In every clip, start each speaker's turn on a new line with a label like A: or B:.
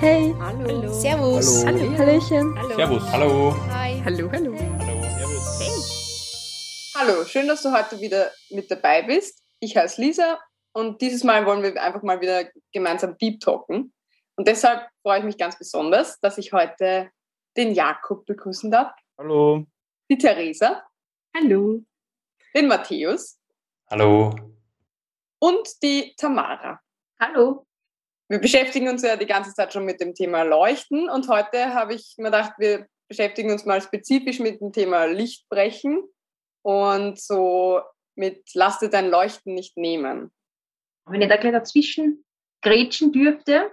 A: Hey.
B: Hallo.
C: Servus.
A: Hallo. Hallo. Hallöchen.
D: Hallo. Servus. Hallo.
C: Hi.
B: Hallo, hallo.
D: Hallo. Servus. Hey.
E: Hallo, schön, dass du heute wieder mit dabei bist. Ich heiße Lisa und dieses Mal wollen wir einfach mal wieder gemeinsam Deep Talken. Und deshalb freue ich mich ganz besonders, dass ich heute den Jakob begrüßen darf.
D: Hallo.
E: Die Theresa.
B: Hallo.
E: Den Matthäus.
D: Hallo.
E: Und die Tamara.
C: Hallo.
E: Wir beschäftigen uns ja die ganze Zeit schon mit dem Thema Leuchten und heute habe ich mir gedacht, wir beschäftigen uns mal spezifisch mit dem Thema Lichtbrechen und so mit Lass dir dein Leuchten nicht nehmen.
C: Wenn ich da gleich dazwischen grätschen dürfte,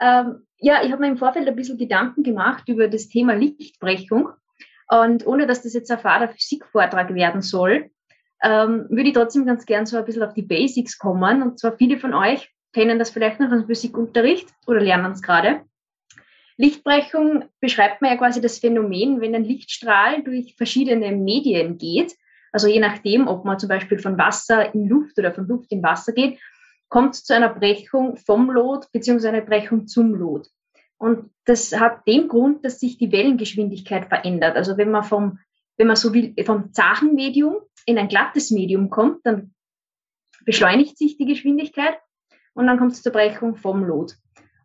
C: ähm, ja, ich habe mir im Vorfeld ein bisschen Gedanken gemacht über das Thema Lichtbrechung und ohne dass das jetzt ein Fahrer Physikvortrag werden soll, ähm, würde ich trotzdem ganz gern so ein bisschen auf die Basics kommen und zwar viele von euch kennen das vielleicht noch aus Physikunterricht oder lernen es gerade. Lichtbrechung beschreibt man ja quasi das Phänomen, wenn ein Lichtstrahl durch verschiedene Medien geht, also je nachdem, ob man zum Beispiel von Wasser in Luft oder von Luft in Wasser geht, kommt es zu einer Brechung vom Lot beziehungsweise einer Brechung zum Lot. Und das hat den Grund, dass sich die Wellengeschwindigkeit verändert. Also wenn man vom, wenn man so will, vom zachen Medium in ein glattes Medium kommt, dann beschleunigt sich die Geschwindigkeit und dann kommt es zur Brechung vom Lot.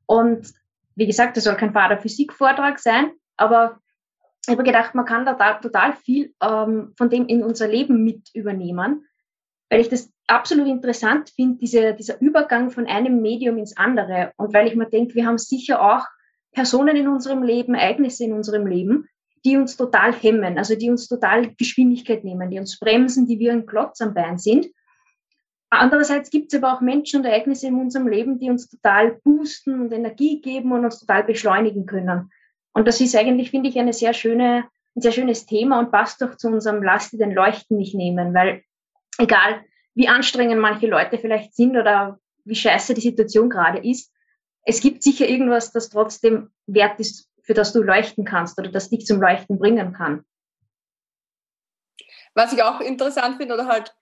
C: Und wie gesagt, das soll kein Vater Physik-Vortrag sein, aber ich habe gedacht, man kann da total viel ähm, von dem in unser Leben mit übernehmen, weil ich das absolut interessant finde, diese, dieser Übergang von einem Medium ins andere. Und weil ich mir denke, wir haben sicher auch Personen in unserem Leben, Ereignisse in unserem Leben, die uns total hemmen, also die uns total Geschwindigkeit nehmen, die uns bremsen, die wie ein Klotz am Bein sind. Andererseits gibt es aber auch Menschen und Ereignisse in unserem Leben, die uns total boosten und Energie geben und uns total beschleunigen können. Und das ist eigentlich, finde ich, eine sehr schöne, ein sehr schönes Thema und passt doch zu unserem Lass den Leuchten nicht nehmen, weil egal wie anstrengend manche Leute vielleicht sind oder wie scheiße die Situation gerade ist, es gibt sicher irgendwas, das trotzdem wert ist, für das du leuchten kannst oder das dich zum Leuchten bringen kann.
E: Was ich auch interessant finde oder halt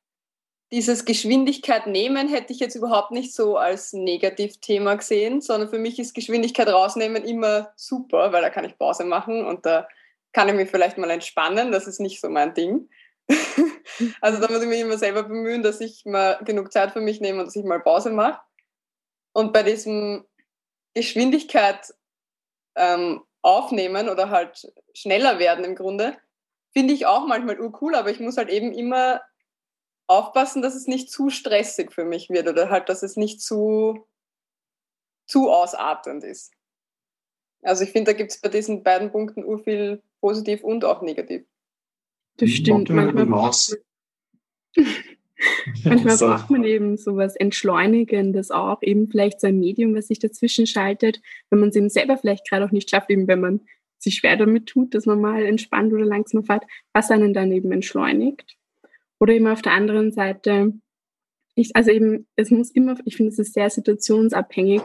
E: dieses Geschwindigkeit nehmen hätte ich jetzt überhaupt nicht so als Negativthema gesehen, sondern für mich ist Geschwindigkeit rausnehmen immer super, weil da kann ich Pause machen und da kann ich mich vielleicht mal entspannen. Das ist nicht so mein Ding. also da muss ich mich immer selber bemühen, dass ich mal genug Zeit für mich nehme und dass ich mal Pause mache. Und bei diesem Geschwindigkeit ähm, aufnehmen oder halt schneller werden im Grunde, finde ich auch manchmal urcool, aber ich muss halt eben immer aufpassen, dass es nicht zu stressig für mich wird oder halt, dass es nicht zu, zu ausartend ist. Also ich finde, da gibt es bei diesen beiden Punkten ur viel positiv und auch negativ.
B: Das stimmt. Manchmal, manchmal braucht man eben sowas Entschleunigendes auch, eben vielleicht so ein Medium, was sich dazwischen schaltet, wenn man es eben selber vielleicht gerade auch nicht schafft, eben wenn man sich schwer damit tut, dass man mal entspannt oder langsam fährt, was einen dann eben entschleunigt. Oder eben auf der anderen Seite, ich, also eben, es muss immer, ich finde, es ist sehr situationsabhängig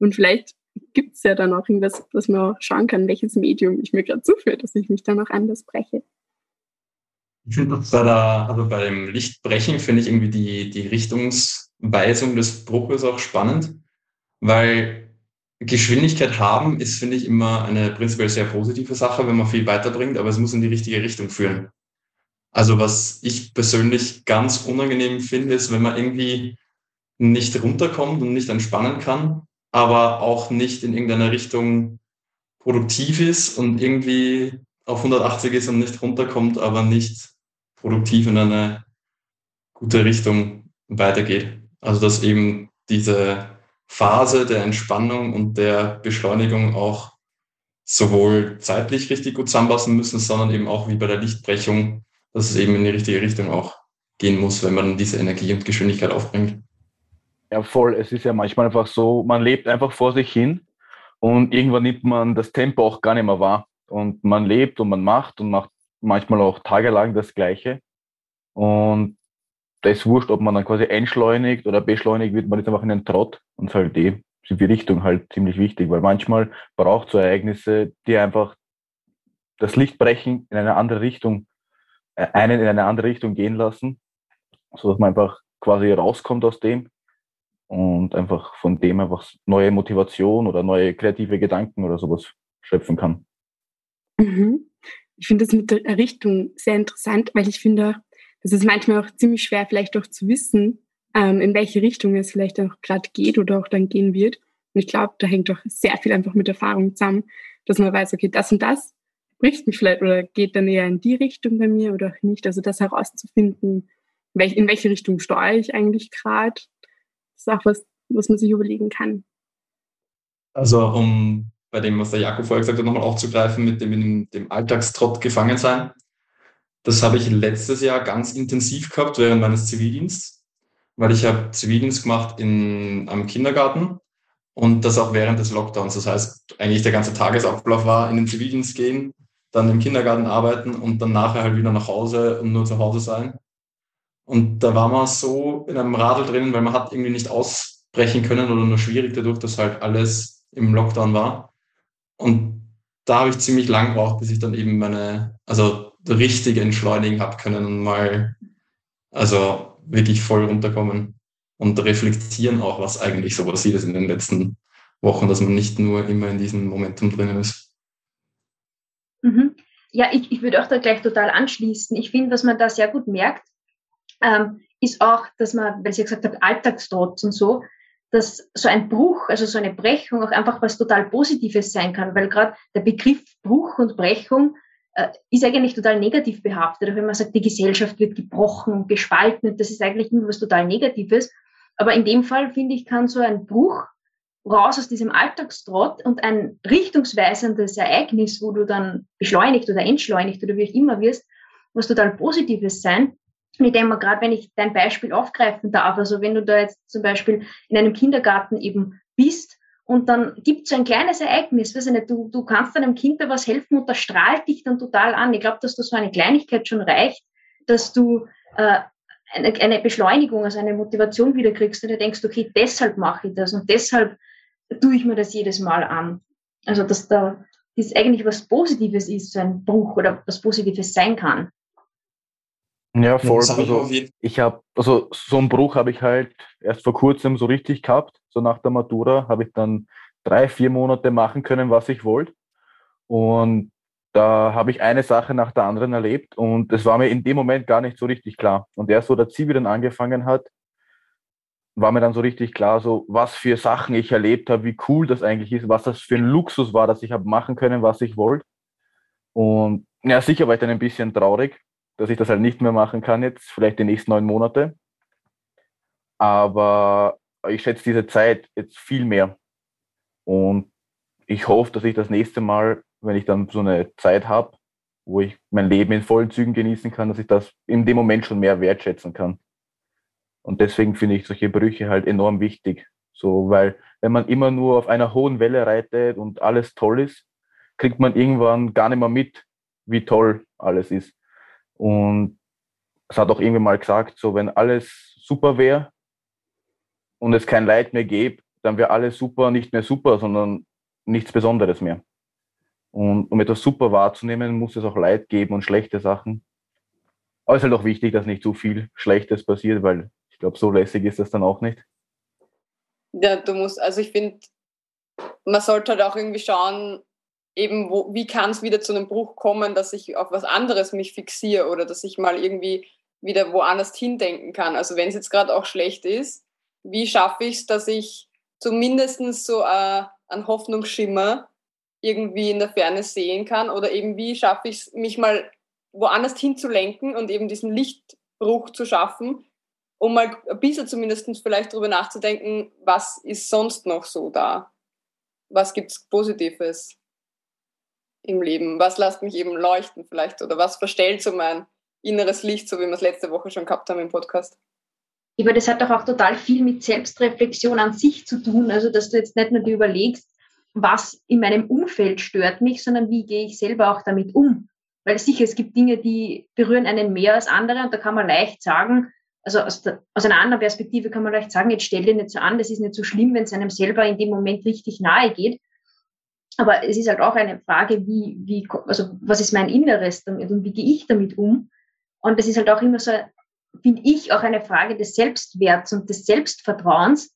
B: und vielleicht gibt es ja dann auch irgendwas, dass man auch schauen kann, welches Medium ich mir gerade zuführe, dass ich mich dann auch anders breche.
D: Ich finde bei der, also bei dem Lichtbrechen finde ich irgendwie die, die Richtungsweisung des Bruches auch spannend, weil Geschwindigkeit haben ist, finde ich, immer eine prinzipiell sehr positive Sache, wenn man viel weiterbringt, aber es muss in die richtige Richtung führen. Also was ich persönlich ganz unangenehm finde, ist, wenn man irgendwie nicht runterkommt und nicht entspannen kann, aber auch nicht in irgendeiner Richtung produktiv ist und irgendwie auf 180 ist und nicht runterkommt, aber nicht produktiv in eine gute Richtung weitergeht. Also dass eben diese Phase der Entspannung und der Beschleunigung auch sowohl zeitlich richtig gut zusammenpassen müssen, sondern eben auch wie bei der Lichtbrechung dass es eben in die richtige Richtung auch gehen muss, wenn man diese Energie und Geschwindigkeit aufbringt.
F: Ja, voll. Es ist ja manchmal einfach so, man lebt einfach vor sich hin und irgendwann nimmt man das Tempo auch gar nicht mehr wahr. Und man lebt und man macht und macht manchmal auch tagelang das Gleiche. Und da ist wurscht, ob man dann quasi entschleunigt oder beschleunigt wird, man ist einfach in den Trott und halt eh sind die Richtung halt ziemlich wichtig, weil manchmal braucht so Ereignisse, die einfach das Licht brechen in eine andere Richtung einen in eine andere Richtung gehen lassen, so dass man einfach quasi rauskommt aus dem und einfach von dem einfach neue Motivation oder neue kreative Gedanken oder sowas schöpfen kann.
B: Mhm. Ich finde das mit der Errichtung sehr interessant, weil ich finde, das ist manchmal auch ziemlich schwer, vielleicht auch zu wissen, ähm, in welche Richtung es vielleicht auch gerade geht oder auch dann gehen wird. Und ich glaube, da hängt doch sehr viel einfach mit Erfahrung zusammen, dass man weiß, okay, das und das bricht mich vielleicht oder geht dann eher in die Richtung bei mir oder nicht. Also das herauszufinden, in welche Richtung steuere ich eigentlich gerade, ist auch was, was man sich überlegen kann.
D: Also um bei dem, was der Jakob vorher gesagt hat, nochmal aufzugreifen mit dem, dem, dem Alltagstrott gefangen sein. Das habe ich letztes Jahr ganz intensiv gehabt während meines Zivildienstes, weil ich habe Zivildienst gemacht in, am Kindergarten und das auch während des Lockdowns. Das heißt, eigentlich der ganze Tagesablauf war in den Zivildienst gehen, dann im Kindergarten arbeiten und dann nachher halt wieder nach Hause und nur zu Hause sein. Und da war man so in einem Radl drin, weil man hat irgendwie nicht ausbrechen können oder nur schwierig dadurch, dass halt alles im Lockdown war. Und da habe ich ziemlich lang gebraucht, bis ich dann eben meine, also richtig entschleunigen habe können und mal, also wirklich voll runterkommen und reflektieren auch, was eigentlich so passiert ist in den letzten Wochen, dass man nicht nur immer in diesem Momentum drinnen ist.
C: Ja, ich, ich würde auch da gleich total anschließen. Ich finde, was man da sehr gut merkt, ähm, ist auch, dass man, weil Sie ja gesagt haben, Alltagstrotz und so, dass so ein Bruch, also so eine Brechung auch einfach was total Positives sein kann, weil gerade der Begriff Bruch und Brechung äh, ist eigentlich total negativ behaftet. Wenn man sagt, die Gesellschaft wird gebrochen und gespalten, das ist eigentlich immer was total Negatives. Aber in dem Fall, finde ich, kann so ein Bruch raus aus diesem Alltagstrott und ein richtungsweisendes Ereignis, wo du dann beschleunigt oder entschleunigt oder wie auch immer wirst, was total Positives sein. Und ich denke mal, gerade wenn ich dein Beispiel aufgreifen darf, also wenn du da jetzt zum Beispiel in einem Kindergarten eben bist und dann gibt es so ein kleines Ereignis, weiß ich nicht, du, du kannst deinem Kind da was helfen und das strahlt dich dann total an. Ich glaube, dass das so eine Kleinigkeit schon reicht, dass du äh, eine, eine Beschleunigung, also eine Motivation wieder kriegst und du denkst, okay, deshalb mache ich das und deshalb tue ich mir das jedes Mal an. Also, dass da das eigentlich was Positives ist, so ein Bruch oder was Positives sein kann.
F: Ja, voll. Also, ich habe, also so einen Bruch habe ich halt erst vor kurzem so richtig gehabt. So nach der Matura habe ich dann drei, vier Monate machen können, was ich wollte. Und da habe ich eine Sache nach der anderen erlebt und es war mir in dem Moment gar nicht so richtig klar. Und erst so der Zivi dann angefangen hat, war mir dann so richtig klar, so was für Sachen ich erlebt habe, wie cool das eigentlich ist, was das für ein Luxus war, dass ich habe machen können, was ich wollte. Und ja, sicher war ich dann ein bisschen traurig, dass ich das halt nicht mehr machen kann jetzt, vielleicht die nächsten neun Monate. Aber ich schätze diese Zeit jetzt viel mehr. Und ich hoffe, dass ich das nächste Mal, wenn ich dann so eine Zeit habe, wo ich mein Leben in vollen Zügen genießen kann, dass ich das in dem Moment schon mehr wertschätzen kann. Und deswegen finde ich solche Brüche halt enorm wichtig. So, weil wenn man immer nur auf einer hohen Welle reitet und alles toll ist, kriegt man irgendwann gar nicht mehr mit, wie toll alles ist. Und es hat auch irgendwann mal gesagt, so wenn alles super wäre und es kein Leid mehr gäbe, dann wäre alles super nicht mehr super, sondern nichts Besonderes mehr. Und um etwas super wahrzunehmen, muss es auch Leid geben und schlechte Sachen. Aber es ist halt auch wichtig, dass nicht zu viel Schlechtes passiert, weil ich glaube, so lässig ist das dann auch nicht.
E: Ja, du musst, also ich finde, man sollte halt auch irgendwie schauen, eben, wo, wie kann es wieder zu einem Bruch kommen, dass ich auf was anderes mich fixiere oder dass ich mal irgendwie wieder woanders hindenken kann. Also wenn es jetzt gerade auch schlecht ist, wie schaffe ich es, dass ich zumindest so äh, einen Hoffnungsschimmer irgendwie in der Ferne sehen kann oder eben wie schaffe ich es, mich mal woanders hinzulenken und eben diesen Lichtbruch zu schaffen, um mal ein bisschen zumindest vielleicht darüber nachzudenken, was ist sonst noch so da? Was gibt es Positives im Leben? Was lässt mich eben leuchten vielleicht? Oder was verstellt so mein inneres Licht, so wie wir es letzte Woche schon gehabt haben im Podcast?
C: Ich meine, das hat doch auch total viel mit Selbstreflexion an sich zu tun. Also, dass du jetzt nicht nur dir überlegst, was in meinem Umfeld stört mich, sondern wie gehe ich selber auch damit um. Weil sicher, es gibt Dinge, die berühren einen mehr als andere und da kann man leicht sagen, also aus, der, aus einer anderen Perspektive kann man vielleicht sagen, jetzt stell dir nicht so an, das ist nicht so schlimm, wenn es einem selber in dem Moment richtig nahe geht. Aber es ist halt auch eine Frage, wie, wie, also was ist mein Inneres damit und wie gehe ich damit um? Und das ist halt auch immer so, finde ich, auch eine Frage des Selbstwerts und des Selbstvertrauens,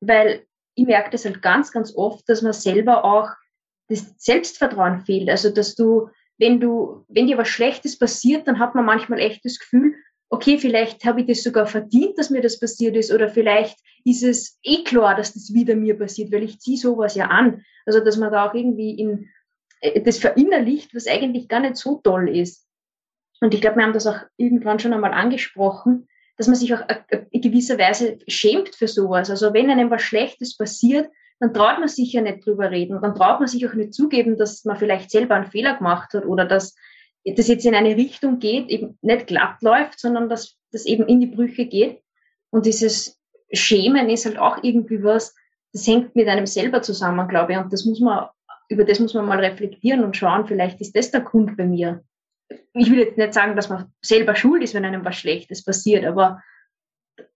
C: weil ich merke das halt ganz, ganz oft, dass man selber auch das Selbstvertrauen fehlt. Also, dass du, wenn du, wenn dir was Schlechtes passiert, dann hat man manchmal echt das Gefühl, okay, vielleicht habe ich das sogar verdient, dass mir das passiert ist, oder vielleicht ist es eh klar, dass das wieder mir passiert, weil ich ziehe sowas ja an. Also, dass man da auch irgendwie in äh, das verinnerlicht, was eigentlich gar nicht so toll ist. Und ich glaube, wir haben das auch irgendwann schon einmal angesprochen, dass man sich auch in gewisser Weise schämt für sowas. Also wenn einem was Schlechtes passiert, dann traut man sich ja nicht drüber reden. Dann traut man sich auch nicht zugeben, dass man vielleicht selber einen Fehler gemacht hat oder dass das jetzt in eine Richtung geht, eben nicht glatt läuft, sondern dass das eben in die Brüche geht. Und dieses Schämen ist halt auch irgendwie was, das hängt mit einem selber zusammen, glaube ich. Und das muss man, über das muss man mal reflektieren und schauen, vielleicht ist das der Grund bei mir. Ich will jetzt nicht sagen, dass man selber schuld ist, wenn einem was Schlechtes passiert, aber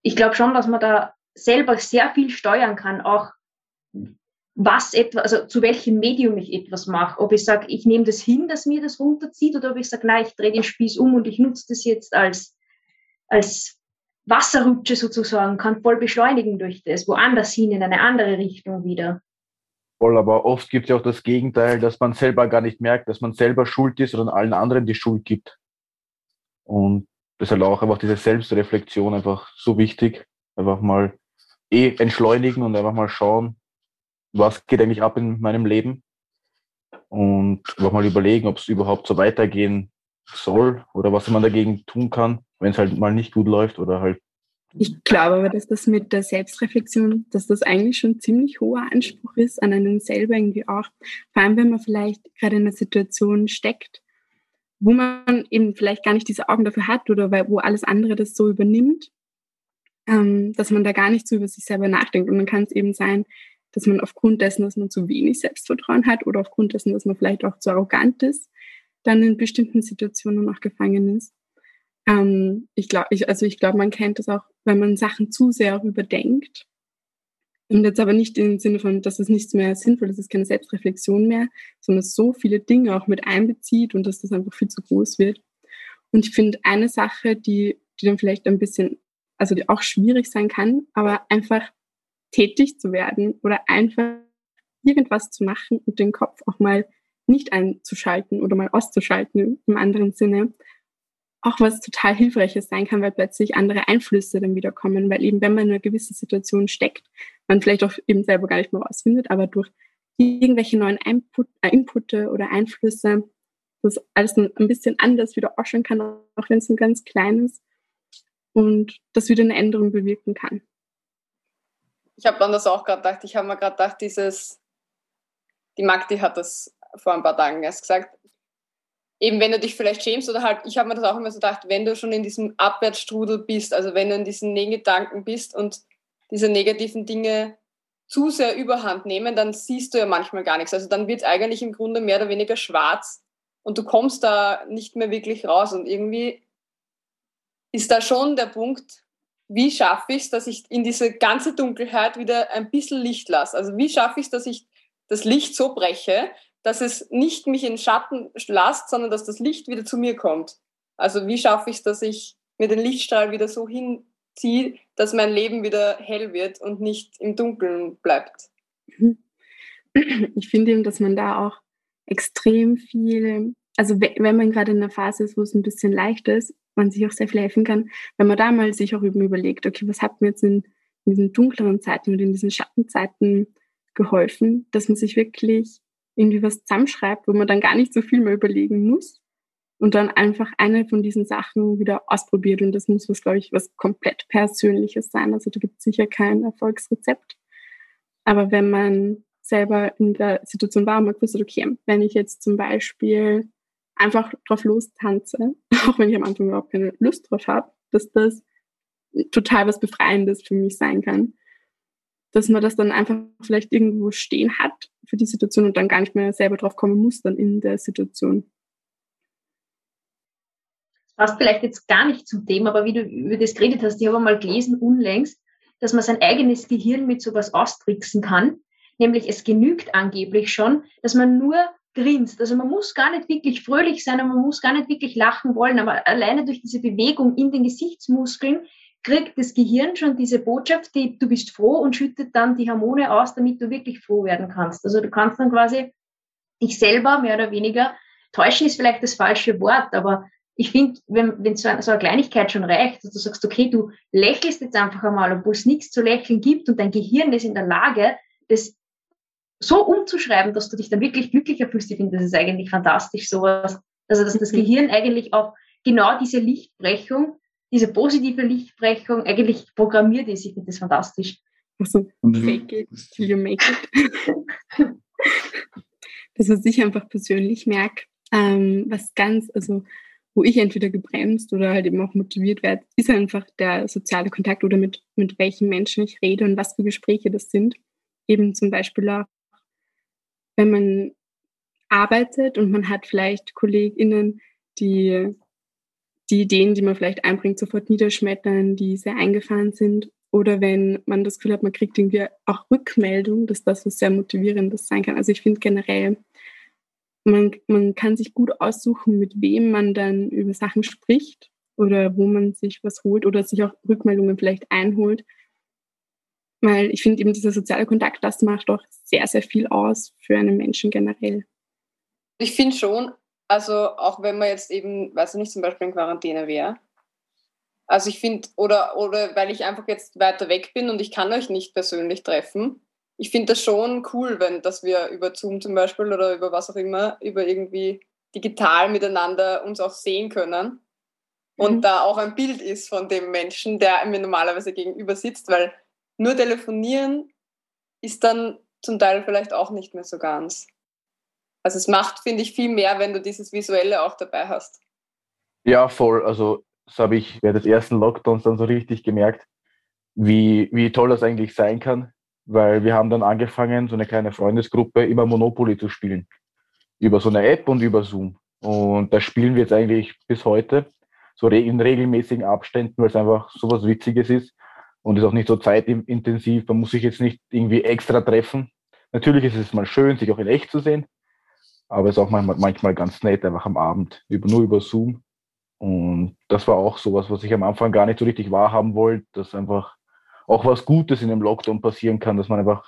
C: ich glaube schon, dass man da selber sehr viel steuern kann, auch was etwa, also zu welchem Medium ich etwas mache. Ob ich sage, ich nehme das hin, dass mir das runterzieht, oder ob ich sage, nein, ich drehe den Spieß um und ich nutze das jetzt als, als Wasserrutsche sozusagen, kann voll beschleunigen durch das, woanders hin, in eine andere Richtung wieder.
F: Voll, aber oft gibt es ja auch das Gegenteil, dass man selber gar nicht merkt, dass man selber schuld ist oder allen anderen die Schuld gibt. Und deshalb auch einfach diese Selbstreflexion einfach so wichtig. Einfach mal eh entschleunigen und einfach mal schauen, was geht eigentlich ab in meinem Leben und einfach mal überlegen, ob es überhaupt so weitergehen soll oder was man dagegen tun kann, wenn es halt mal nicht gut läuft oder halt.
B: Ich glaube aber, dass das mit der Selbstreflexion, dass das eigentlich schon ziemlich hoher Anspruch ist an einen selber irgendwie auch. Vor allem, wenn man vielleicht gerade in einer Situation steckt, wo man eben vielleicht gar nicht diese Augen dafür hat oder wo alles andere das so übernimmt, ähm, dass man da gar nicht so über sich selber nachdenkt. Und dann kann es eben sein, dass man aufgrund dessen, dass man zu wenig Selbstvertrauen hat oder aufgrund dessen, dass man vielleicht auch zu arrogant ist, dann in bestimmten Situationen auch gefangen ist. Ähm, ich glaube, ich, also ich glaube, man kennt das auch, wenn man Sachen zu sehr überdenkt. Und jetzt aber nicht im Sinne von, dass es nichts mehr sinnvoll ist, es ist keine Selbstreflexion mehr, sondern so viele Dinge auch mit einbezieht und dass das einfach viel zu groß wird. Und ich finde eine Sache, die, die dann vielleicht ein bisschen, also die auch schwierig sein kann, aber einfach tätig zu werden oder einfach irgendwas zu machen und den Kopf auch mal nicht einzuschalten oder mal auszuschalten im anderen Sinne, auch was total Hilfreiches sein kann, weil plötzlich andere Einflüsse dann wieder kommen, weil eben wenn man in einer gewissen Situation steckt, man vielleicht auch eben selber gar nicht mehr rausfindet, aber durch irgendwelche neuen Input, äh, Inputte oder Einflüsse das alles ein bisschen anders wieder ausschauen kann, auch wenn es ein ganz kleines und das wieder eine Änderung bewirken kann
E: ich habe dann das auch gerade gedacht, ich habe mir gerade gedacht, dieses, die Magdi hat das vor ein paar Tagen erst gesagt, eben wenn du dich vielleicht schämst oder halt, ich habe mir das auch immer so gedacht, wenn du schon in diesem Abwärtsstrudel bist, also wenn du in diesen Gedanken bist und diese negativen Dinge zu sehr überhand nehmen, dann siehst du ja manchmal gar nichts. Also dann wird es eigentlich im Grunde mehr oder weniger schwarz und du kommst da nicht mehr wirklich raus. Und irgendwie ist da schon der Punkt, wie schaffe ich es, dass ich in diese ganze Dunkelheit wieder ein bisschen Licht lasse? Also wie schaffe ich es, dass ich das Licht so breche, dass es nicht mich in Schatten lasst, sondern dass das Licht wieder zu mir kommt? Also wie schaffe ich es, dass ich mir den Lichtstrahl wieder so hinziehe, dass mein Leben wieder hell wird und nicht im Dunkeln bleibt?
B: Ich finde eben, dass man da auch extrem viel, also wenn man gerade in einer Phase ist, wo es ein bisschen leicht ist, man sich auch sehr viel helfen kann, wenn man da mal sich auch überlegt, okay, was hat mir jetzt in, in diesen dunkleren Zeiten oder in diesen Schattenzeiten geholfen, dass man sich wirklich irgendwie was zusammenschreibt, wo man dann gar nicht so viel mehr überlegen muss und dann einfach eine von diesen Sachen wieder ausprobiert. Und das muss was, glaube ich, was komplett Persönliches sein. Also da gibt es sicher kein Erfolgsrezept. Aber wenn man selber in der Situation war und man gewusst okay, wenn ich jetzt zum Beispiel einfach drauf lostanze, auch wenn ich am Anfang überhaupt keine Lust drauf habe, dass das total was Befreiendes für mich sein kann. Dass man das dann einfach vielleicht irgendwo stehen hat für die Situation und dann gar nicht mehr selber drauf kommen muss dann in der Situation.
C: Das passt vielleicht jetzt gar nicht zum Thema, aber wie du über das geredet hast, ich habe mal gelesen unlängst, dass man sein eigenes Gehirn mit sowas austricksen kann. Nämlich es genügt angeblich schon, dass man nur grinst. Also man muss gar nicht wirklich fröhlich sein und man muss gar nicht wirklich lachen wollen, aber alleine durch diese Bewegung in den Gesichtsmuskeln kriegt das Gehirn schon diese Botschaft, die du bist froh und schüttet dann die Hormone aus, damit du wirklich froh werden kannst. Also du kannst dann quasi dich selber mehr oder weniger täuschen ist vielleicht das falsche Wort, aber ich finde, wenn, wenn so, eine, so eine Kleinigkeit schon reicht, dass du sagst, okay, du lächelst jetzt einfach einmal, obwohl es nichts zu lächeln gibt und dein Gehirn ist in der Lage, das so umzuschreiben, dass du dich dann wirklich glücklicher fühlst. Ich finde, das ist eigentlich fantastisch, sowas. Also, dass das mhm. Gehirn eigentlich auf genau diese Lichtbrechung, diese positive Lichtbrechung eigentlich programmiert ist. Ich finde das fantastisch.
B: Also, fake it till you make it. das, was ich einfach persönlich merke, ähm, was ganz, also wo ich entweder gebremst oder halt eben auch motiviert werde, ist einfach der soziale Kontakt oder mit, mit welchen Menschen ich rede und was für Gespräche das sind. Eben zum Beispiel auch, wenn man arbeitet und man hat vielleicht KollegInnen, die die Ideen, die man vielleicht einbringt, sofort niederschmettern, die sehr eingefahren sind. Oder wenn man das Gefühl hat, man kriegt irgendwie auch Rückmeldung, dass das was sehr Motivierendes sein kann. Also ich finde generell, man, man kann sich gut aussuchen, mit wem man dann über Sachen spricht oder wo man sich was holt oder sich auch Rückmeldungen vielleicht einholt. Weil ich finde eben dieser soziale Kontakt, das macht auch sehr, sehr viel aus für einen Menschen generell.
E: Ich finde schon, also auch wenn man jetzt eben, weiß ich nicht, zum Beispiel in Quarantäne wäre. Also ich finde, oder, oder weil ich einfach jetzt weiter weg bin und ich kann euch nicht persönlich treffen, ich finde das schon cool, wenn, dass wir über Zoom zum Beispiel oder über was auch immer, über irgendwie digital miteinander uns auch sehen können. Und mhm. da auch ein Bild ist von dem Menschen, der mir normalerweise gegenüber sitzt, weil nur telefonieren ist dann zum Teil vielleicht auch nicht mehr so ganz. Also es macht, finde ich, viel mehr, wenn du dieses Visuelle auch dabei hast.
F: Ja, voll. Also das habe ich während des ersten Lockdowns dann so richtig gemerkt, wie, wie toll das eigentlich sein kann, weil wir haben dann angefangen, so eine kleine Freundesgruppe, immer Monopoly zu spielen. Über so eine App und über Zoom. Und da spielen wir jetzt eigentlich bis heute, so in regelmäßigen Abständen, weil es einfach so was Witziges ist und ist auch nicht so zeitintensiv. Man muss sich jetzt nicht irgendwie extra treffen. Natürlich ist es mal schön, sich auch in echt zu sehen, aber es ist auch manchmal, manchmal ganz nett, einfach am Abend, über, nur über Zoom. Und das war auch sowas, was ich am Anfang gar nicht so richtig wahrhaben wollte, dass einfach auch was Gutes in dem Lockdown passieren kann, dass man einfach,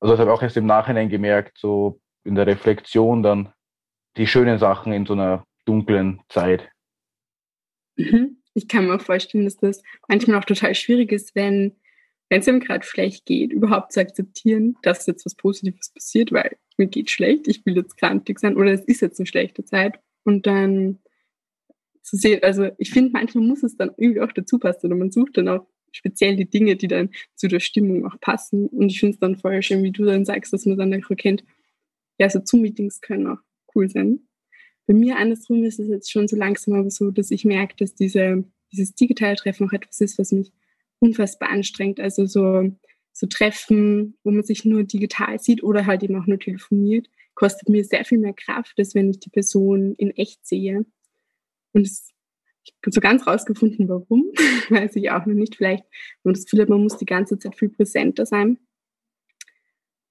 F: also das habe ich auch erst im Nachhinein gemerkt, so in der Reflexion dann die schönen Sachen in so einer dunklen Zeit.
B: Mhm. Ich kann mir auch vorstellen, dass das manchmal auch total schwierig ist, wenn wenn es ihm gerade schlecht geht, überhaupt zu akzeptieren, dass jetzt was Positives passiert, weil mir geht schlecht, ich will jetzt krantig sein oder es ist jetzt eine schlechte Zeit. Und dann zu sehen, also ich finde, manchmal muss es dann irgendwie auch dazu passen oder man sucht dann auch speziell die Dinge, die dann zu der Stimmung auch passen. Und ich finde es dann voll schön, wie du dann sagst, dass man dann auch erkennt, ja, so Zoom-Meetings können auch cool sein. Bei mir andersrum ist es jetzt schon so langsam aber so, dass ich merke, dass diese, dieses digitale Treffen auch etwas ist, was mich unfassbar anstrengend. Also so, so Treffen, wo man sich nur digital sieht oder halt eben auch nur telefoniert, kostet mir sehr viel mehr Kraft, als wenn ich die Person in echt sehe. Und es, ich habe so ganz rausgefunden, warum, weiß ich auch noch nicht. Vielleicht, man das Gefühl hat, man muss die ganze Zeit viel präsenter sein.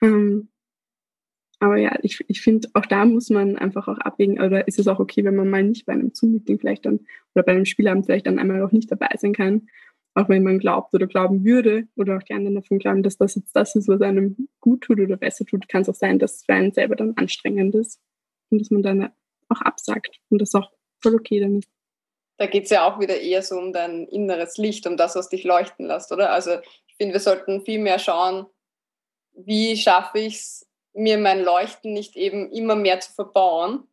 B: Ähm, aber ja, ich, ich finde, auch da muss man einfach auch abwägen, oder ist es auch okay, wenn man mal nicht bei einem Zoom-Meeting vielleicht dann oder bei einem Spielabend vielleicht dann einmal auch nicht dabei sein kann auch wenn man glaubt oder glauben würde oder auch die anderen davon glauben, dass das jetzt das ist, was einem gut tut oder besser tut, kann es auch sein, dass es für einen selber dann anstrengend ist und dass man dann auch absagt und das auch voll okay dann ist.
E: Da geht es ja auch wieder eher so um dein inneres Licht, um das, was dich leuchten lässt, oder? Also ich finde, wir sollten viel mehr schauen, wie schaffe ich es, mir mein Leuchten nicht eben immer mehr zu verbauen,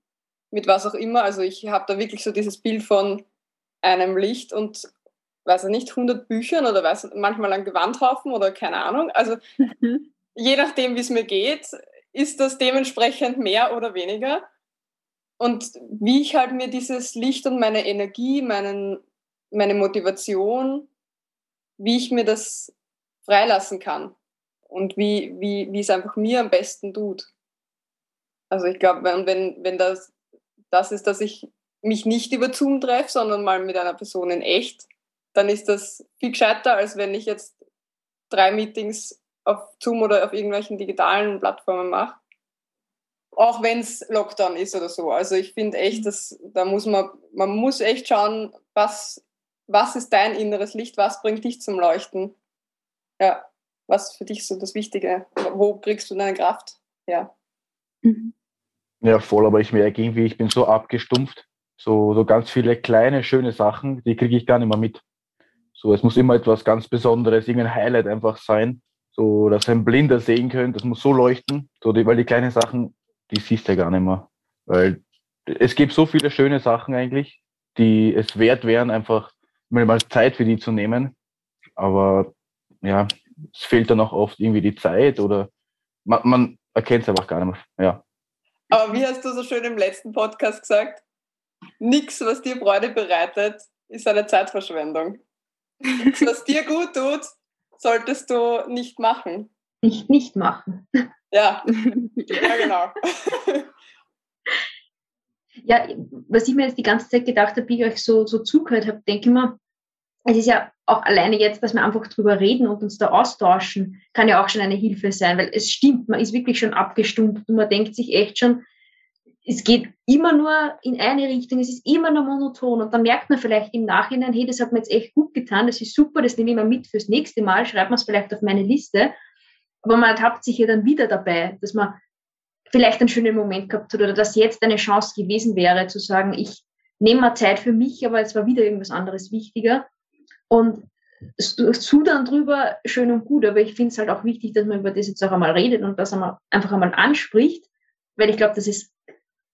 E: mit was auch immer. Also ich habe da wirklich so dieses Bild von einem Licht und weiß ich nicht, 100 Büchern oder weiß, manchmal ein Gewandhaufen oder keine Ahnung. Also mhm. je nachdem, wie es mir geht, ist das dementsprechend mehr oder weniger. Und wie ich halt mir dieses Licht und meine Energie, meinen, meine Motivation, wie ich mir das freilassen kann und wie, wie, wie es einfach mir am besten tut. Also ich glaube, wenn, wenn, wenn das das ist, dass ich mich nicht über Zoom treffe, sondern mal mit einer Person in echt, dann ist das viel gescheiter, als wenn ich jetzt drei Meetings auf Zoom oder auf irgendwelchen digitalen Plattformen mache. Auch wenn es Lockdown ist oder so. Also ich finde echt, dass da muss man, man muss echt schauen, was was ist dein inneres Licht? Was bringt dich zum Leuchten? Ja, was für dich so das Wichtige? Wo kriegst du deine Kraft? Ja.
F: Mhm. Ja, voll, aber ich merke irgendwie, ich bin so abgestumpft. So, so ganz viele kleine, schöne Sachen, die kriege ich gar nicht mehr mit. So, es muss immer etwas ganz Besonderes, irgendein Highlight einfach sein. So, dass ein Blinder sehen könnte, das muss so leuchten. So, die, weil die kleinen Sachen, die siehst du ja gar nicht mehr. Weil es gibt so viele schöne Sachen eigentlich, die es wert wären, einfach mal Zeit für die zu nehmen. Aber ja, es fehlt dann auch oft irgendwie die Zeit oder man, man erkennt es einfach gar nicht mehr. Ja.
E: Aber wie hast du so schön im letzten Podcast gesagt? Nichts, was dir Freude bereitet, ist eine Zeitverschwendung. Nichts, was dir gut tut, solltest du nicht machen.
C: Nicht nicht machen.
E: Ja, ja genau.
C: Ja, was ich mir jetzt die ganze Zeit gedacht habe, wie ich euch so, so zugehört habe, denke ich mir, es ist ja auch alleine jetzt, dass wir einfach drüber reden und uns da austauschen, kann ja auch schon eine Hilfe sein, weil es stimmt, man ist wirklich schon abgestumpft und man denkt sich echt schon, es geht immer nur in eine Richtung, es ist immer nur monoton und dann merkt man vielleicht im Nachhinein, hey, das hat mir jetzt echt gut getan, das ist super, das nehme ich mal mit fürs nächste Mal, schreibt man es vielleicht auf meine Liste, aber man ertappt sich ja dann wieder dabei, dass man vielleicht einen schönen Moment gehabt hat oder dass jetzt eine Chance gewesen wäre, zu sagen, ich nehme mal Zeit für mich, aber es war wieder irgendwas anderes wichtiger. Und zu dann drüber schön und gut, aber ich finde es halt auch wichtig, dass man über das jetzt auch einmal redet und das einmal, einfach einmal anspricht, weil ich glaube, dass es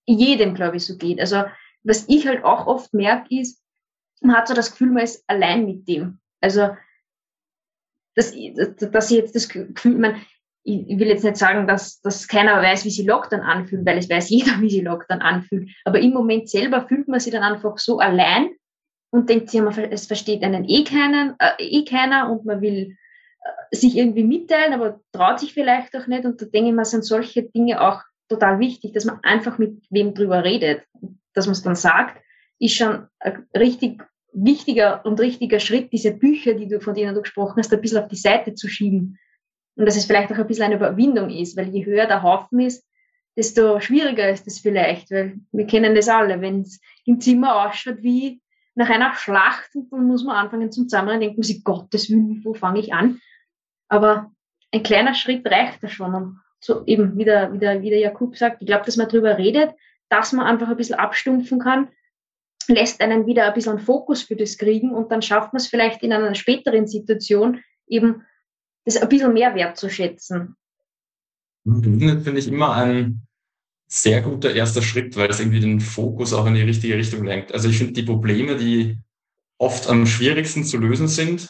C: jedem, glaube ich, so geht. Also was ich halt auch oft merke, ist, man hat so das Gefühl, man ist allein mit dem. Also dass, dass ich jetzt das Gefühl, man, ich will jetzt nicht sagen, dass, dass keiner weiß, wie sie Lockdown anfühlt, weil es weiß jeder, wie sie Lockdown anfühlt. Aber im Moment selber fühlt man sich dann einfach so allein und denkt sich, es versteht einen eh, keinen, äh, eh keiner und man will äh, sich irgendwie mitteilen, aber traut sich vielleicht auch nicht. Und da denke ich mir, sind solche Dinge auch total wichtig, dass man einfach mit wem drüber redet. Dass man es dann sagt, ist schon ein richtig wichtiger und richtiger Schritt, diese Bücher, die du, von denen du gesprochen hast, ein bisschen auf die Seite zu schieben und dass es vielleicht auch ein bisschen eine Überwindung ist, weil je höher der Haufen ist, desto schwieriger ist es vielleicht, weil wir kennen das alle, wenn es im Zimmer ausschaut wie nach einer Schlacht, dann muss man anfangen zum Zusammenrennen, denkt man sich, Gottes Willen, wo fange ich an? Aber ein kleiner Schritt reicht da schon. Und so eben, wie der, wie der, wie der Jakub sagt, ich glaube, dass man darüber redet, dass man einfach ein bisschen abstumpfen kann, lässt einen wieder ein bisschen Fokus für das kriegen und dann schafft man es vielleicht in einer späteren Situation eben das ein bisschen mehr wertzuschätzen.
D: Das finde ich immer ein sehr guter erster Schritt, weil es irgendwie den Fokus auch in die richtige Richtung lenkt. Also ich finde die Probleme, die oft am schwierigsten zu lösen sind,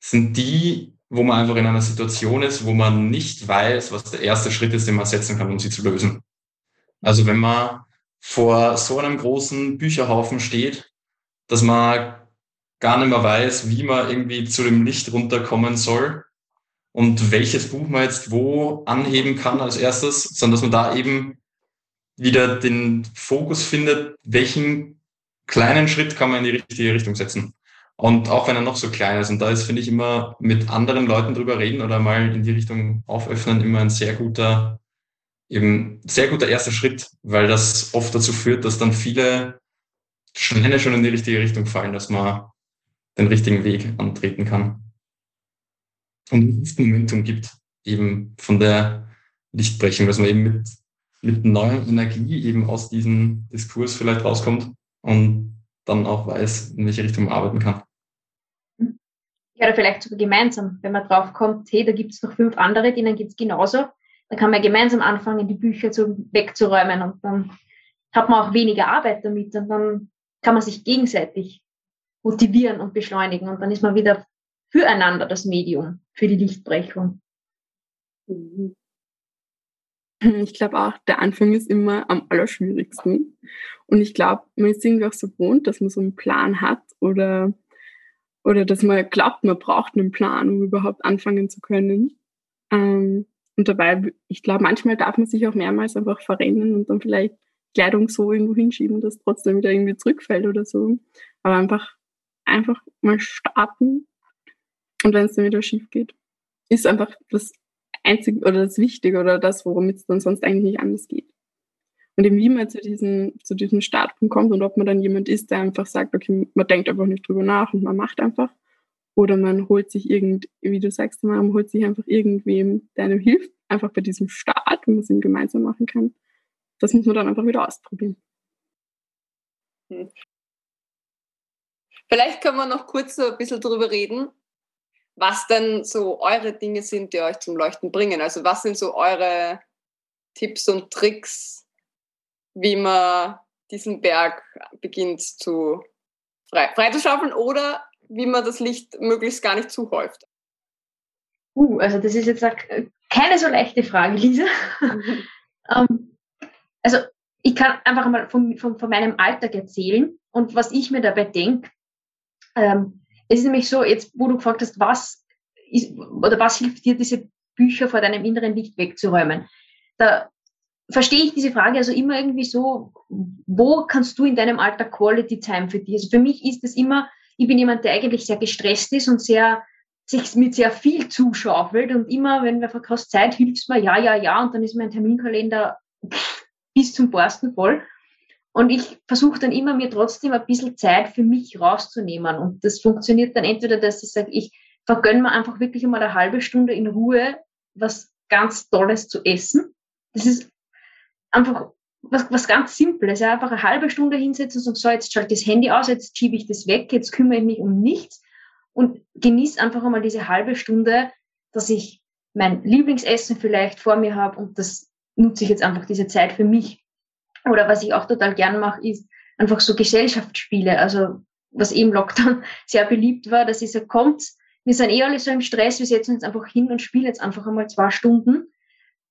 D: sind die, wo man einfach in einer Situation ist, wo man nicht weiß, was der erste Schritt ist, den man setzen kann, um sie zu lösen. Also wenn man vor so einem großen Bücherhaufen steht, dass man gar nicht mehr weiß, wie man irgendwie zu dem Licht runterkommen soll, und welches Buch man jetzt wo anheben kann als erstes, sondern dass man da eben wieder den Fokus findet, welchen kleinen Schritt kann man in die richtige Richtung setzen. Und auch wenn er noch so klein ist, und da ist, finde ich, immer mit anderen Leuten drüber reden oder mal in die Richtung auföffnen, immer ein sehr guter, eben sehr guter erster Schritt, weil das oft dazu führt, dass dann viele Steine schon in die richtige Richtung fallen, dass man den richtigen Weg antreten kann und Momentum gibt, eben von der Lichtbrechung, dass man eben mit, mit neuer Energie eben aus diesem Diskurs vielleicht rauskommt und dann auch weiß, in welche Richtung man arbeiten kann.
C: Ja, oder vielleicht sogar gemeinsam, wenn man drauf kommt, hey, da gibt es noch fünf andere, denen geht es genauso, dann kann man gemeinsam anfangen, die Bücher zu, wegzuräumen und dann hat man auch weniger Arbeit damit und dann kann man sich gegenseitig motivieren und beschleunigen und dann ist man wieder füreinander das Medium für die Lichtbrechung.
B: Mhm. Ich glaube auch, der Anfang ist immer am allerschwierigsten. Und ich glaube, man ist irgendwie auch so gewohnt, dass man so einen Plan hat oder, oder dass man glaubt, man braucht einen Plan, um überhaupt anfangen zu können. Ähm, und dabei, ich glaube, manchmal darf man sich auch mehrmals einfach verrennen und dann vielleicht Kleidung so irgendwo hinschieben, dass trotzdem wieder irgendwie zurückfällt oder so. Aber einfach, einfach mal starten und wenn es dann wieder schief geht, ist einfach das Einzige oder das Wichtige oder das, worum es dann sonst eigentlich nicht anders geht. Und eben wie man zu diesem, zu diesem Startpunkt kommt und ob man dann jemand ist, der einfach sagt, okay, man denkt einfach nicht drüber nach und man macht einfach. Oder man holt sich irgend, wie du sagst, man holt sich einfach irgendwem, der einem hilft, einfach bei diesem Start, wenn man es eben gemeinsam machen kann. Das muss man dann einfach wieder ausprobieren.
E: Hm. Vielleicht können wir noch kurz so ein bisschen darüber reden, was denn so eure Dinge sind, die euch zum Leuchten bringen. Also was sind so eure Tipps und Tricks, wie man diesen Berg beginnt zu frei, freizuschaufeln oder wie man das Licht möglichst gar nicht zuhäuft?
C: Uh, also das ist jetzt keine so leichte Frage, Lisa. Mhm. ähm, also ich kann einfach mal von, von, von, meinem Alltag erzählen und was ich mir dabei denke. Ähm, es ist nämlich so, jetzt wo du gefragt hast, was ist, oder was hilft dir, diese Bücher vor deinem inneren Licht wegzuräumen? Da verstehe ich diese Frage also immer irgendwie so, wo kannst du in deinem Alltag Quality Time für dich? Also für mich ist es immer, ich bin jemand, der eigentlich sehr gestresst ist und sehr sich mit sehr viel zuschaufelt und immer, wenn wir verkauft Zeit, hilft mir, ja, ja, ja, und dann ist mein Terminkalender bis zum Borsten voll. Und ich versuche dann immer, mir trotzdem ein bisschen Zeit für mich rauszunehmen. Und das funktioniert dann entweder, dass ich sage, ich vergönne mir einfach wirklich einmal eine halbe Stunde in Ruhe was ganz Tolles zu essen. Das ist einfach was, was ganz Simples. Ja, einfach eine halbe Stunde hinsetzen und sagen, so, jetzt schalte ich das Handy aus, jetzt schiebe ich das weg, jetzt kümmere ich mich um nichts und genieße einfach einmal diese halbe Stunde, dass ich mein Lieblingsessen vielleicht vor mir habe und das nutze ich jetzt einfach diese Zeit für mich. Oder was ich auch total gern mache, ist einfach so Gesellschaftsspiele. Also was eben Lockdown sehr beliebt war, dass ich so, kommt, wir sind eh alle so im Stress, wir setzen uns einfach hin und spielen jetzt einfach einmal zwei Stunden.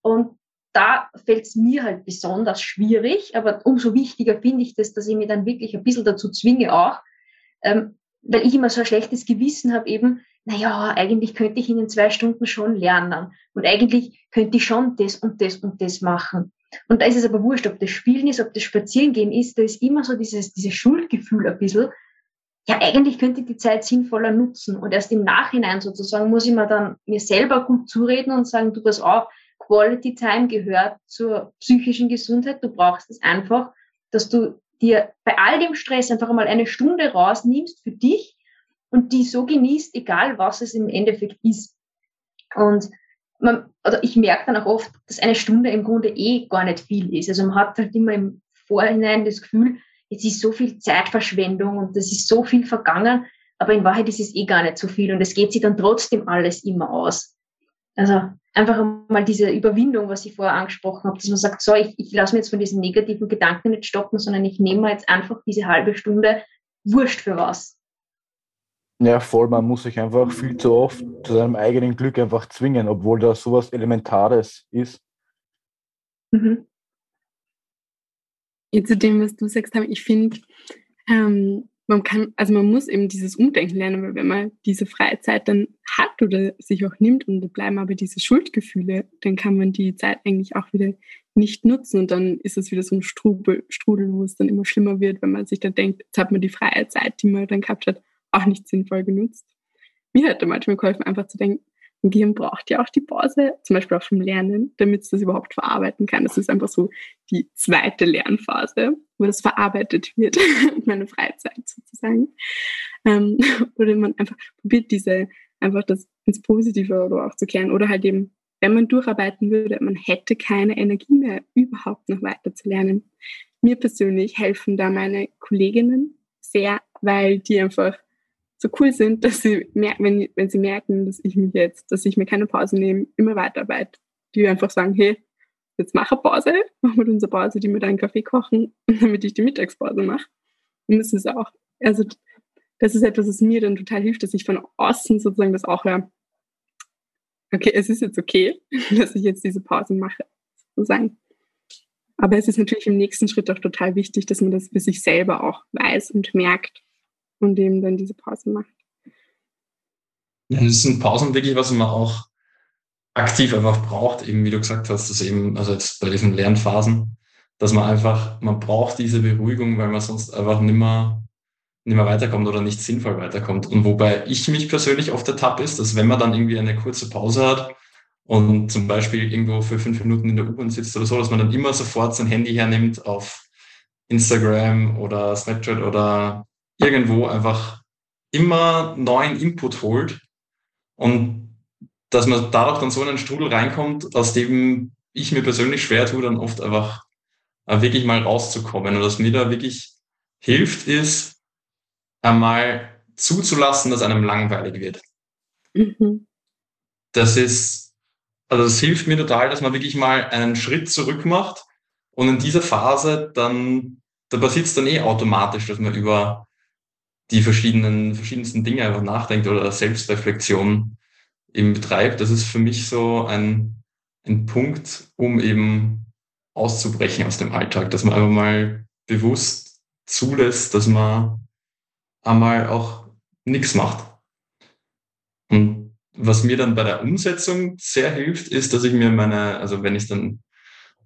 C: Und da fällt es mir halt besonders schwierig, aber umso wichtiger finde ich das, dass ich mir dann wirklich ein bisschen dazu zwinge auch, ähm, weil ich immer so ein schlechtes Gewissen habe eben, naja, eigentlich könnte ich in den zwei Stunden schon lernen und eigentlich könnte ich schon das und das und das machen. Und da ist es aber wurscht, ob das Spielen ist, ob das Spazierengehen ist, da ist immer so dieses, dieses Schuldgefühl ein bisschen. Ja, eigentlich könnte ich die Zeit sinnvoller nutzen. Und erst im Nachhinein sozusagen muss ich mir dann mir selber gut zureden und sagen, du das auch, Quality Time gehört zur psychischen Gesundheit. Du brauchst es einfach, dass du dir bei all dem Stress einfach mal eine Stunde rausnimmst für dich und die so genießt, egal was es im Endeffekt ist. Und man, oder ich merke dann auch oft, dass eine Stunde im Grunde eh gar nicht viel ist. Also man hat halt immer im Vorhinein das Gefühl, es ist so viel Zeitverschwendung und es ist so viel vergangen, aber in Wahrheit ist es eh gar nicht so viel und es geht sich dann trotzdem alles immer aus. Also einfach mal diese Überwindung, was ich vorher angesprochen habe, dass man sagt, so, ich, ich lasse mir jetzt von diesen negativen Gedanken nicht stoppen, sondern ich nehme jetzt einfach diese halbe Stunde wurscht für was.
F: Ja, voll, man muss sich einfach viel zu oft zu seinem eigenen Glück einfach zwingen, obwohl da sowas Elementares ist.
B: Mhm. Jetzt zu dem, was du sagst, ich finde, ähm, man kann, also man muss eben dieses Umdenken lernen, weil wenn man diese Freizeit dann hat oder sich auch nimmt und da bleiben aber diese Schuldgefühle, dann kann man die Zeit eigentlich auch wieder nicht nutzen und dann ist es wieder so ein Strudel, Strudel, wo es dann immer schlimmer wird, wenn man sich dann denkt, jetzt hat man die freie Zeit, die man dann gehabt hat, auch nicht sinnvoll genutzt. Mir da manchmal geholfen, einfach zu denken, ein Gehirn braucht ja auch die Pause, zum Beispiel auch vom Lernen, damit es das überhaupt verarbeiten kann. Das ist einfach so die zweite Lernphase, wo das verarbeitet wird, meine Freizeit sozusagen. Ähm, oder man einfach probiert diese, einfach das ins Positive oder auch zu kehren. Oder halt eben, wenn man durcharbeiten würde, man hätte keine Energie mehr, überhaupt noch weiter zu lernen. Mir persönlich helfen da meine Kolleginnen sehr, weil die einfach so cool sind, dass sie merken, wenn, wenn sie merken, dass ich mich jetzt, dass ich mir keine Pause nehme, immer weiterarbeite, die einfach sagen, hey, jetzt mach eine Pause, mach mit unserer Pause, die mir dann Kaffee kochen, damit ich die Mittagspause mache. Und das ist auch, also das ist etwas, was mir dann total hilft, dass ich von außen sozusagen das auch höre. Okay, es ist jetzt okay, dass ich jetzt diese Pause mache, sozusagen. Aber es ist natürlich im nächsten Schritt auch total wichtig, dass man das für sich selber auch weiß und merkt und eben dann diese Pausen macht.
D: Ja, das sind Pausen wirklich, was man auch aktiv einfach braucht, eben wie du gesagt hast, dass eben, also jetzt bei diesen Lernphasen, dass man einfach, man braucht diese Beruhigung, weil man sonst einfach nimmer, nimmer weiterkommt oder nicht sinnvoll weiterkommt. Und wobei ich mich persönlich oft ertappe ist, dass wenn man dann irgendwie eine kurze Pause hat und zum Beispiel irgendwo für fünf Minuten in der U-Bahn sitzt oder so, dass man dann immer sofort sein Handy hernimmt auf Instagram oder Snapchat oder irgendwo einfach immer neuen Input holt und dass man dadurch dann so in einen Strudel reinkommt, aus dem ich mir persönlich schwer tue, dann oft einfach äh, wirklich mal rauszukommen. Und was mir da wirklich hilft, ist einmal zuzulassen, dass einem langweilig wird. Mhm. Das ist, also das hilft mir total, dass man wirklich mal einen Schritt zurück macht und in dieser Phase dann, da passiert es dann eh automatisch, dass man über die verschiedenen, verschiedensten Dinge einfach nachdenkt oder Selbstreflexion eben betreibt. Das ist für mich so ein, ein Punkt, um eben auszubrechen aus dem Alltag, dass man einfach mal bewusst zulässt, dass man einmal auch nichts macht. Und was mir dann bei der Umsetzung sehr hilft, ist, dass ich mir meine, also wenn ich dann,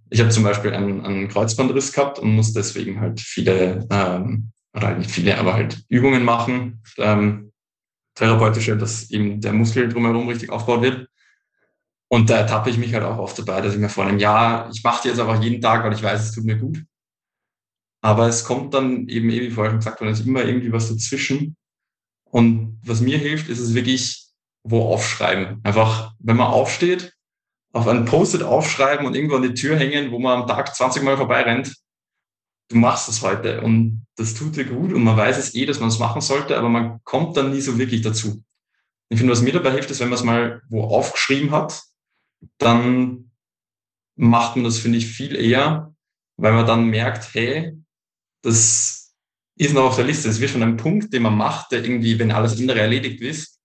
D: ich habe zum Beispiel einen, einen Kreuzbandriss gehabt und muss deswegen halt viele, ähm, oder halt nicht viele, aber halt Übungen machen, ähm, therapeutische, dass eben der Muskel drumherum richtig aufgebaut wird. Und da ertappe ich mich halt auch oft dabei, dass ich mir vor einem Jahr, ich mache die jetzt einfach jeden Tag, weil ich weiß, es tut mir gut. Aber es kommt dann eben, wie vorher schon gesagt worden, ist immer irgendwie was dazwischen. Und was mir hilft, ist es wirklich, wo aufschreiben. Einfach, wenn man aufsteht, auf ein Post-it aufschreiben und irgendwo an die Tür hängen, wo man am Tag 20 Mal vorbeirennt. Du machst das heute und das tut dir gut und man weiß es eh, dass man es machen sollte, aber man kommt dann nie so wirklich dazu. Ich finde, was mir dabei hilft, ist, wenn man es mal wo aufgeschrieben hat, dann macht man das, finde ich, viel eher, weil man dann merkt, hey, das ist noch auf der Liste. Es wird von einem Punkt, den man macht, der irgendwie, wenn alles andere erledigt ist,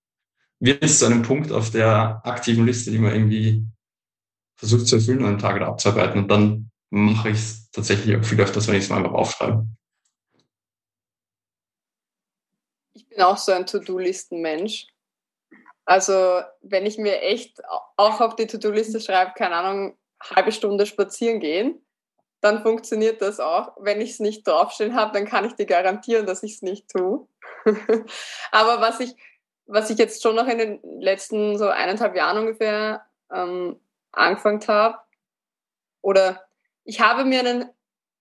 D: wird es zu einem Punkt auf der aktiven Liste, die man irgendwie versucht zu erfüllen und einen Tag abzuarbeiten. Und dann mache ich es tatsächlich auch viel öfters, wenn ich es mal einfach aufschreibe.
E: Ich bin auch so ein To-Do-Listen-Mensch. Also wenn ich mir echt auch auf die To-Do-Liste schreibe, keine Ahnung, halbe Stunde spazieren gehen, dann funktioniert das auch. Wenn ich es nicht draufstehen habe, dann kann ich dir garantieren, dass ich es nicht tue. Aber was ich, was ich jetzt schon noch in den letzten so eineinhalb Jahren ungefähr ähm, angefangen habe, oder ich habe mir einen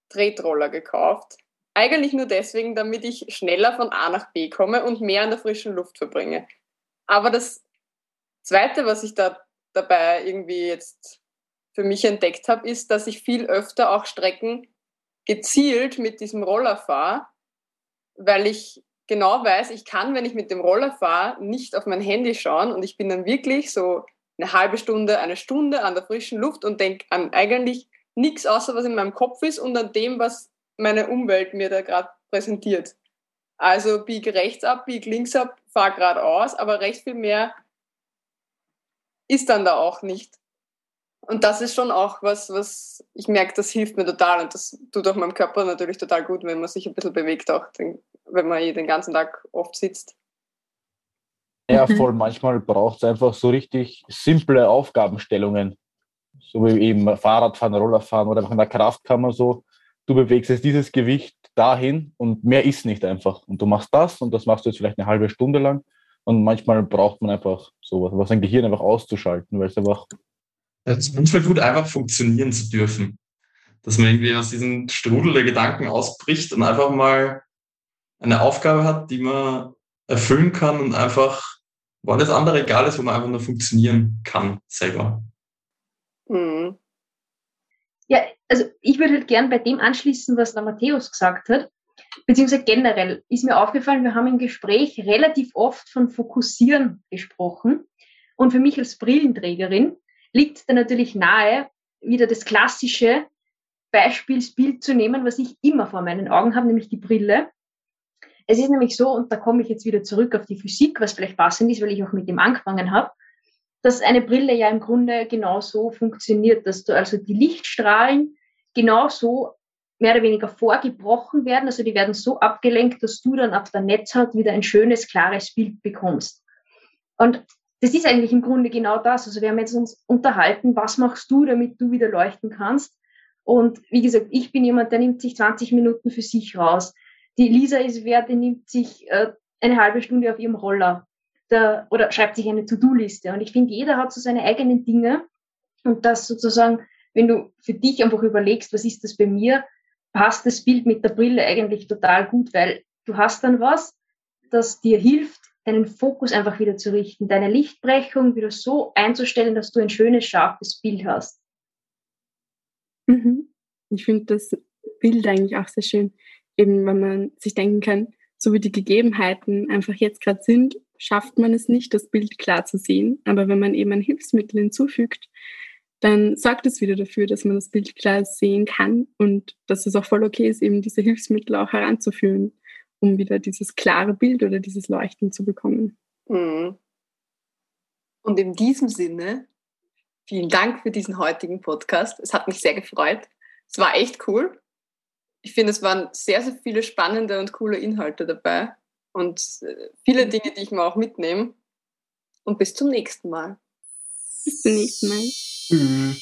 E: Tretroller gekauft. Eigentlich nur deswegen, damit ich schneller von A nach B komme und mehr in der frischen Luft verbringe. Aber das Zweite, was ich da dabei irgendwie jetzt für mich entdeckt habe, ist, dass ich viel öfter auch Strecken gezielt mit diesem Roller fahre, weil ich genau weiß, ich kann, wenn ich mit dem Roller fahre, nicht auf mein Handy schauen und ich bin dann wirklich so eine halbe Stunde, eine Stunde an der frischen Luft und denke an eigentlich nichts außer was in meinem Kopf ist und an dem, was meine Umwelt mir da gerade präsentiert. Also bieg rechts ab, bieg links ab, fahr geradeaus, aber recht viel mehr ist dann da auch nicht. Und das ist schon auch was, was ich merke, das hilft mir total und das tut auch meinem Körper natürlich total gut, wenn man sich ein bisschen bewegt, auch den, wenn man den ganzen Tag oft sitzt.
F: Ja, voll. Manchmal braucht es einfach so richtig simple Aufgabenstellungen. So wie eben Fahrradfahren, Rollerfahren oder einfach in der Kraftkammer so. Du bewegst jetzt dieses Gewicht dahin und mehr ist nicht einfach. Und du machst das und das machst du jetzt vielleicht eine halbe Stunde lang. Und manchmal braucht man einfach sowas, was ein Gehirn einfach auszuschalten, weil es einfach
D: es ist manchmal gut, einfach funktionieren zu dürfen. Dass man irgendwie aus diesem Strudel der Gedanken ausbricht und einfach mal eine Aufgabe hat, die man erfüllen kann und einfach, wo alles andere egal ist, wo man einfach nur funktionieren kann selber.
C: Mhm. Ja, also ich würde halt gern bei dem anschließen, was der Matthäus gesagt hat, beziehungsweise generell ist mir aufgefallen, wir haben im Gespräch relativ oft von Fokussieren gesprochen. Und für mich als Brillenträgerin liegt da natürlich nahe, wieder das klassische Beispielsbild zu nehmen, was ich immer vor meinen Augen habe, nämlich die Brille. Es ist nämlich so, und da komme ich jetzt wieder zurück auf die Physik, was vielleicht passend ist, weil ich auch mit dem angefangen habe, dass eine Brille ja im Grunde genauso funktioniert, dass du also die Lichtstrahlen genauso mehr oder weniger vorgebrochen werden, also die werden so abgelenkt, dass du dann auf der Netzhaut wieder ein schönes, klares Bild bekommst. Und das ist eigentlich im Grunde genau das. Also wir haben jetzt uns unterhalten, was machst du, damit du wieder leuchten kannst? Und wie gesagt, ich bin jemand, der nimmt sich 20 Minuten für sich raus. Die Lisa ist wer, die nimmt sich äh, eine halbe Stunde auf ihrem Roller. Der, oder schreibt sich eine To-Do-Liste. Und ich finde, jeder hat so seine eigenen Dinge und das sozusagen, wenn du für dich einfach überlegst, was ist das bei mir, passt das Bild mit der Brille eigentlich total gut, weil du hast dann was, das dir hilft, deinen Fokus einfach wieder zu richten, deine Lichtbrechung wieder so einzustellen, dass du ein schönes, scharfes Bild hast.
B: Mhm. Ich finde das Bild eigentlich auch sehr schön, eben wenn man sich denken kann, so wie die Gegebenheiten einfach jetzt gerade sind, schafft man es nicht, das Bild klar zu sehen. Aber wenn man eben ein Hilfsmittel hinzufügt, dann sorgt es wieder dafür, dass man das Bild klar sehen kann und dass es auch voll okay ist, eben diese Hilfsmittel auch heranzuführen um wieder dieses klare Bild oder dieses Leuchten zu bekommen.
E: Mhm. Und in diesem Sinne, vielen Dank für diesen heutigen Podcast. Es hat mich sehr gefreut. Es war echt cool. Ich finde, es waren sehr, sehr viele spannende und coole Inhalte dabei und äh, viele Dinge, die ich mir auch mitnehme. Und bis zum nächsten Mal.
B: Bis zum nächsten Mal. Mhm.